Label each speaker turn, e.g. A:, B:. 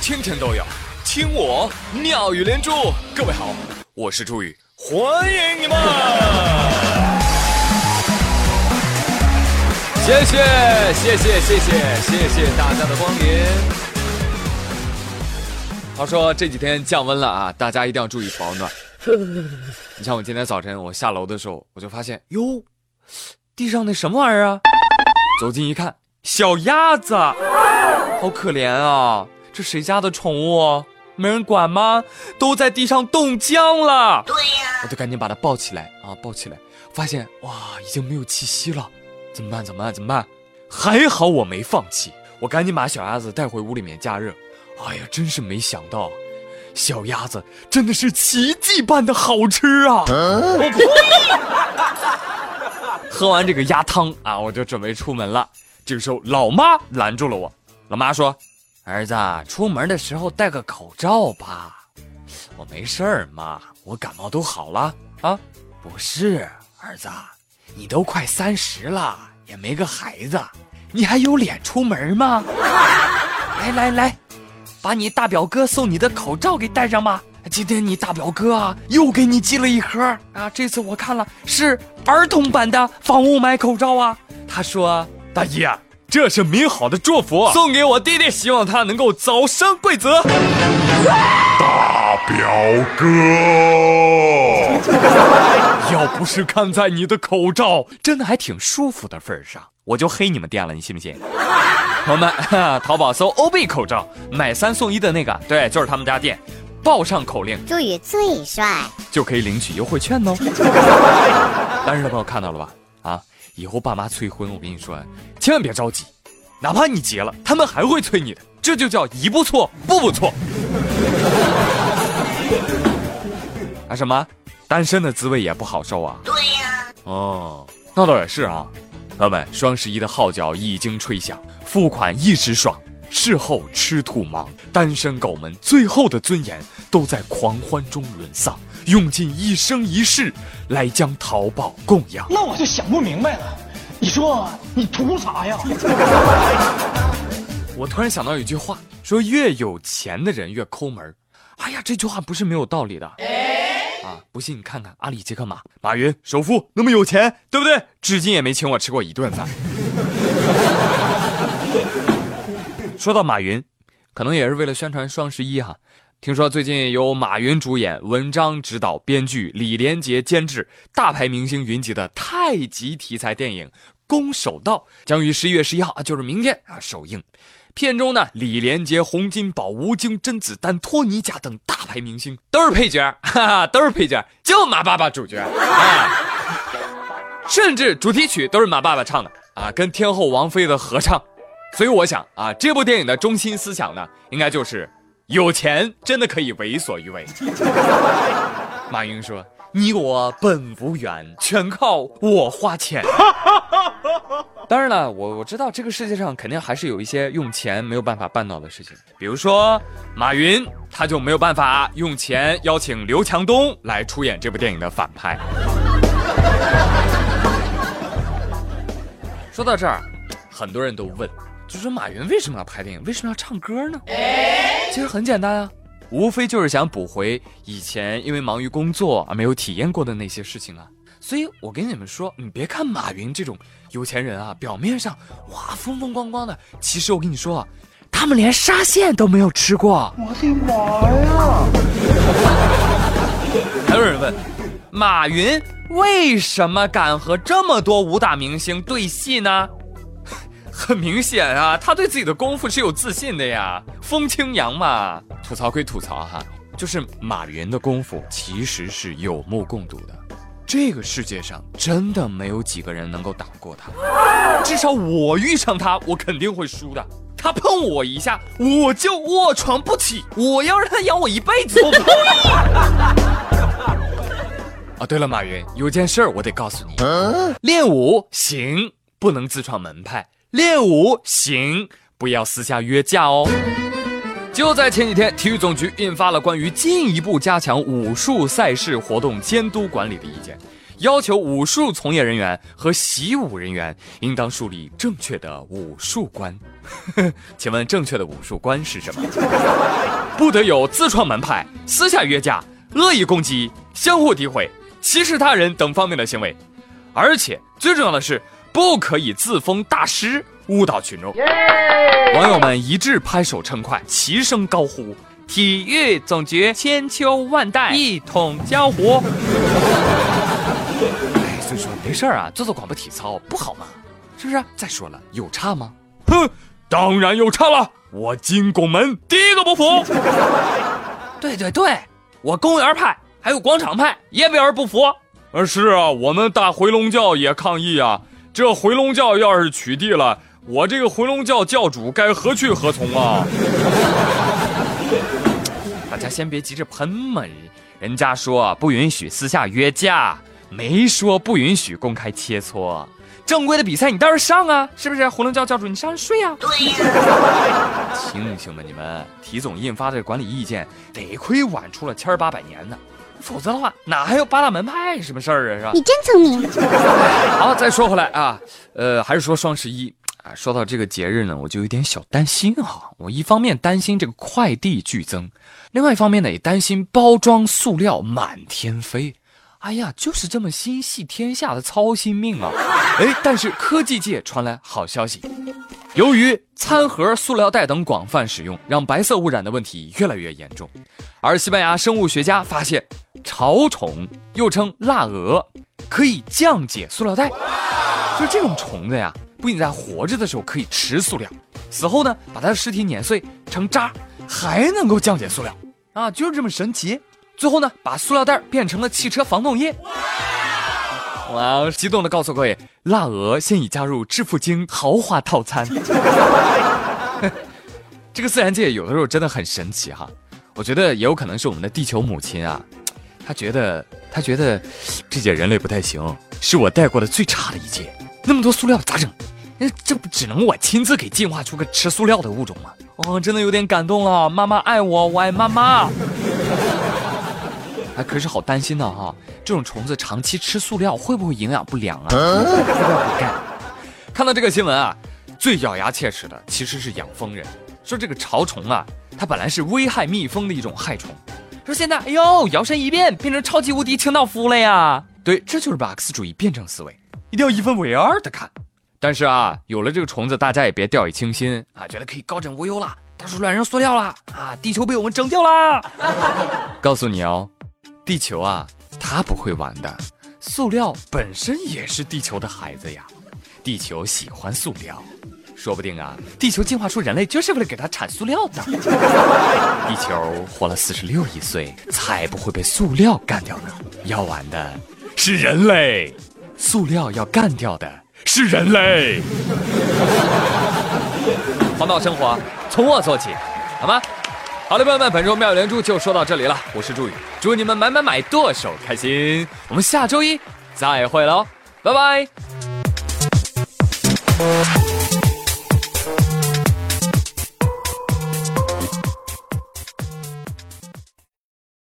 A: 天天都有听我妙语连珠。各位好，我是朱宇，欢迎你们！谢谢谢谢谢谢谢谢大家的光临。话说这几天降温了啊，大家一定要注意保暖。你像我今天早晨我下楼的时候，我就发现哟，地上那什么玩意儿啊？走近一看，小鸭子，好可怜啊！这谁家的宠物？没人管吗？都在地上冻僵了。对呀，我就赶紧把它抱起来啊，抱起来，发现哇，已经没有气息了。怎么办？怎么办？怎么办？还好我没放弃，我赶紧把小鸭子带回屋里面加热。哎呀，真是没想到，小鸭子真的是奇迹般的好吃啊！我呸！喝完这个鸭汤啊，我就准备出门了。这个时候，老妈拦住了我。老妈说：“儿子，出门的时候戴个口罩吧。”我没事儿，妈，我感冒都好了啊。不是，儿子，你都快三十了，也没个孩子，你还有脸出门吗？来来来，把你大表哥送你的口罩给戴上吧。今天你大表哥啊，又给你寄了一盒啊！这次我看了是儿童版的防雾霾口罩啊。他说：“大姨，这是美好的祝福，送给我弟弟，希望他能够早生贵子。”
B: 大表哥，
A: 要不是看在你的口罩真的还挺舒服的份上，我就黑你们店了，你信不信？朋友们，淘宝搜欧贝口罩，买三送一的那个，对，就是他们家店。报上口令，
C: 朱宇最帅，
A: 就可以领取优惠券哦。单身的朋友看到了吧？啊，以后爸妈催婚，我跟你说，千万别着急，哪怕你结了，他们还会催你的。这就叫一步错，步步错。啊什么？单身的滋味也不好受啊？对呀。哦，那倒也是啊。朋友们，双十一的号角已经吹响，付款一时爽。事后吃土忙，单身狗们最后的尊严都在狂欢中沦丧，用尽一生一世来将淘宝供养。
D: 那我就想不明白了，你说你图啥呀？
A: 我突然想到一句话，说越有钱的人越抠门哎呀，这句话不是没有道理的。啊，不信你看看阿里杰克马，马云首富那么有钱，对不对？至今也没请我吃过一顿饭。说到马云，可能也是为了宣传双十一哈。听说最近由马云主演、文章指导、编剧、李连杰监制、大牌明星云集的太极题材电影《攻守道》将于十一月十一号啊，就是明天啊首映。片中呢，李连杰、洪金宝、吴京、甄子丹、托尼贾等大牌明星都是配角，哈哈，都是配角，就马爸爸主角啊。甚至主题曲都是马爸爸唱的啊，跟天后王菲的合唱。所以我想啊，这部电影的中心思想呢，应该就是有钱真的可以为所欲为。马云说：“你我本无缘，全靠我花钱。” 当然了，我我知道这个世界上肯定还是有一些用钱没有办法办到的事情，比如说马云他就没有办法用钱邀请刘强东来出演这部电影的反派。说到这儿，很多人都问。就说马云为什么要拍电影？为什么要唱歌呢？其实很简单啊，无非就是想补回以前因为忙于工作而没有体验过的那些事情啊。所以我跟你们说，你别看马云这种有钱人啊，表面上哇风风光光的，其实我跟你说啊，他们连沙县都没有吃过。我的妈呀！还有人问，马云为什么敢和这么多武打明星对戏呢？很明显啊，他对自己的功夫是有自信的呀，风清扬嘛。吐槽归吐槽哈，就是马云的功夫其实是有目共睹的，这个世界上真的没有几个人能够打过他，至少我遇上他，我肯定会输的。他碰我一下，我就卧床不起，我要让他养我一辈子。我呸！啊，对了，马云，有件事儿我得告诉你，练武行，不能自创门派。练武行，不要私下约架哦。就在前几天，体育总局印发了关于进一步加强武术赛事活动监督管理的意见，要求武术从业人员和习武人员应当树立正确的武术观。请问正确的武术观是什么？不得有自创门派、私下约架、恶意攻击、相互诋毁、歧视他人等方面的行为，而且最重要的是，不可以自封大师误导群众。网友们一致拍手称快，齐声高呼：“体育总局千秋万代，一统江湖。”哎，所以说没事啊，做做广播体操不好吗？是不是？再说了，有差吗？哼！当然有差了，我金拱门第一个不服。对对对，我公园派还有广场派也表示不服。呃，是啊，我们大回龙教也抗议啊。这回龙教要是取缔了，我这个回龙教教主该何去何从啊？大家先别急着喷嘛，人家说不允许私下约架，没说不允许公开切磋。正规的比赛你倒是上啊，是不是？回龙教教主，你上去睡啊！对呀。醒醒吧，你们！体总印发的管理意见，得亏晚出了千八百年呢，否则的话，哪还有八大门派什么事儿啊？是吧？
C: 你真聪明。
A: 好，再说回来啊，呃，还是说双十一啊。说到这个节日呢，我就有点小担心哈。我一方面担心这个快递剧增，另外一方面呢，也担心包装塑料满天飞。哎呀，就是这么心系天下的操心命啊！哎，但是科技界传来好消息，由于餐盒、塑料袋等广泛使用，让白色污染的问题越来越严重。而西班牙生物学家发现，潮虫又称蜡蛾，可以降解塑料袋。就这种虫子呀，不仅在活着的时候可以吃塑料，死后呢，把它的尸体碾碎成渣，还能够降解塑料啊，就是这么神奇。最后呢，把塑料袋变成了汽车防冻液。哇！激动的告诉各位，蜡鹅现已加入致富经豪华套餐。这个自然界有的时候真的很神奇哈。我觉得也有可能是我们的地球母亲啊，她觉得他觉得这届人类不太行，是我带过的最差的一届。那么多塑料咋整？这不只能我亲自给进化出个吃塑料的物种吗？哦，真的有点感动了。妈妈爱我，我爱妈妈。哎可是好担心的哈，这种虫子长期吃塑料会不会营养不良啊？会不会补钙？看到这个新闻啊，最咬牙切齿的其实是养蜂人，说这个潮虫啊，它本来是危害蜜蜂的一种害虫，说现在哎呦摇身一变变成超级无敌清道夫了呀！对，这就是马克思主义辩证思维，一定要一分为二的看。但是啊，有了这个虫子，大家也别掉以轻心啊，觉得可以高枕无忧了，到处乱扔塑料了啊，地球被我们整掉了。告诉你哦。地球啊，它不会玩的。塑料本身也是地球的孩子呀。地球喜欢塑料，说不定啊，地球进化出人类就是为了给它产塑料的。地球活了四十六亿岁，才不会被塑料干掉呢。要玩的是人类，塑料要干掉的是人类。环保生活从我做起，好吗？好的，朋友们，本周妙语连珠就说到这里了。我是朱宇，祝你们买买买，剁手开心。我们下周一再会喽，拜拜。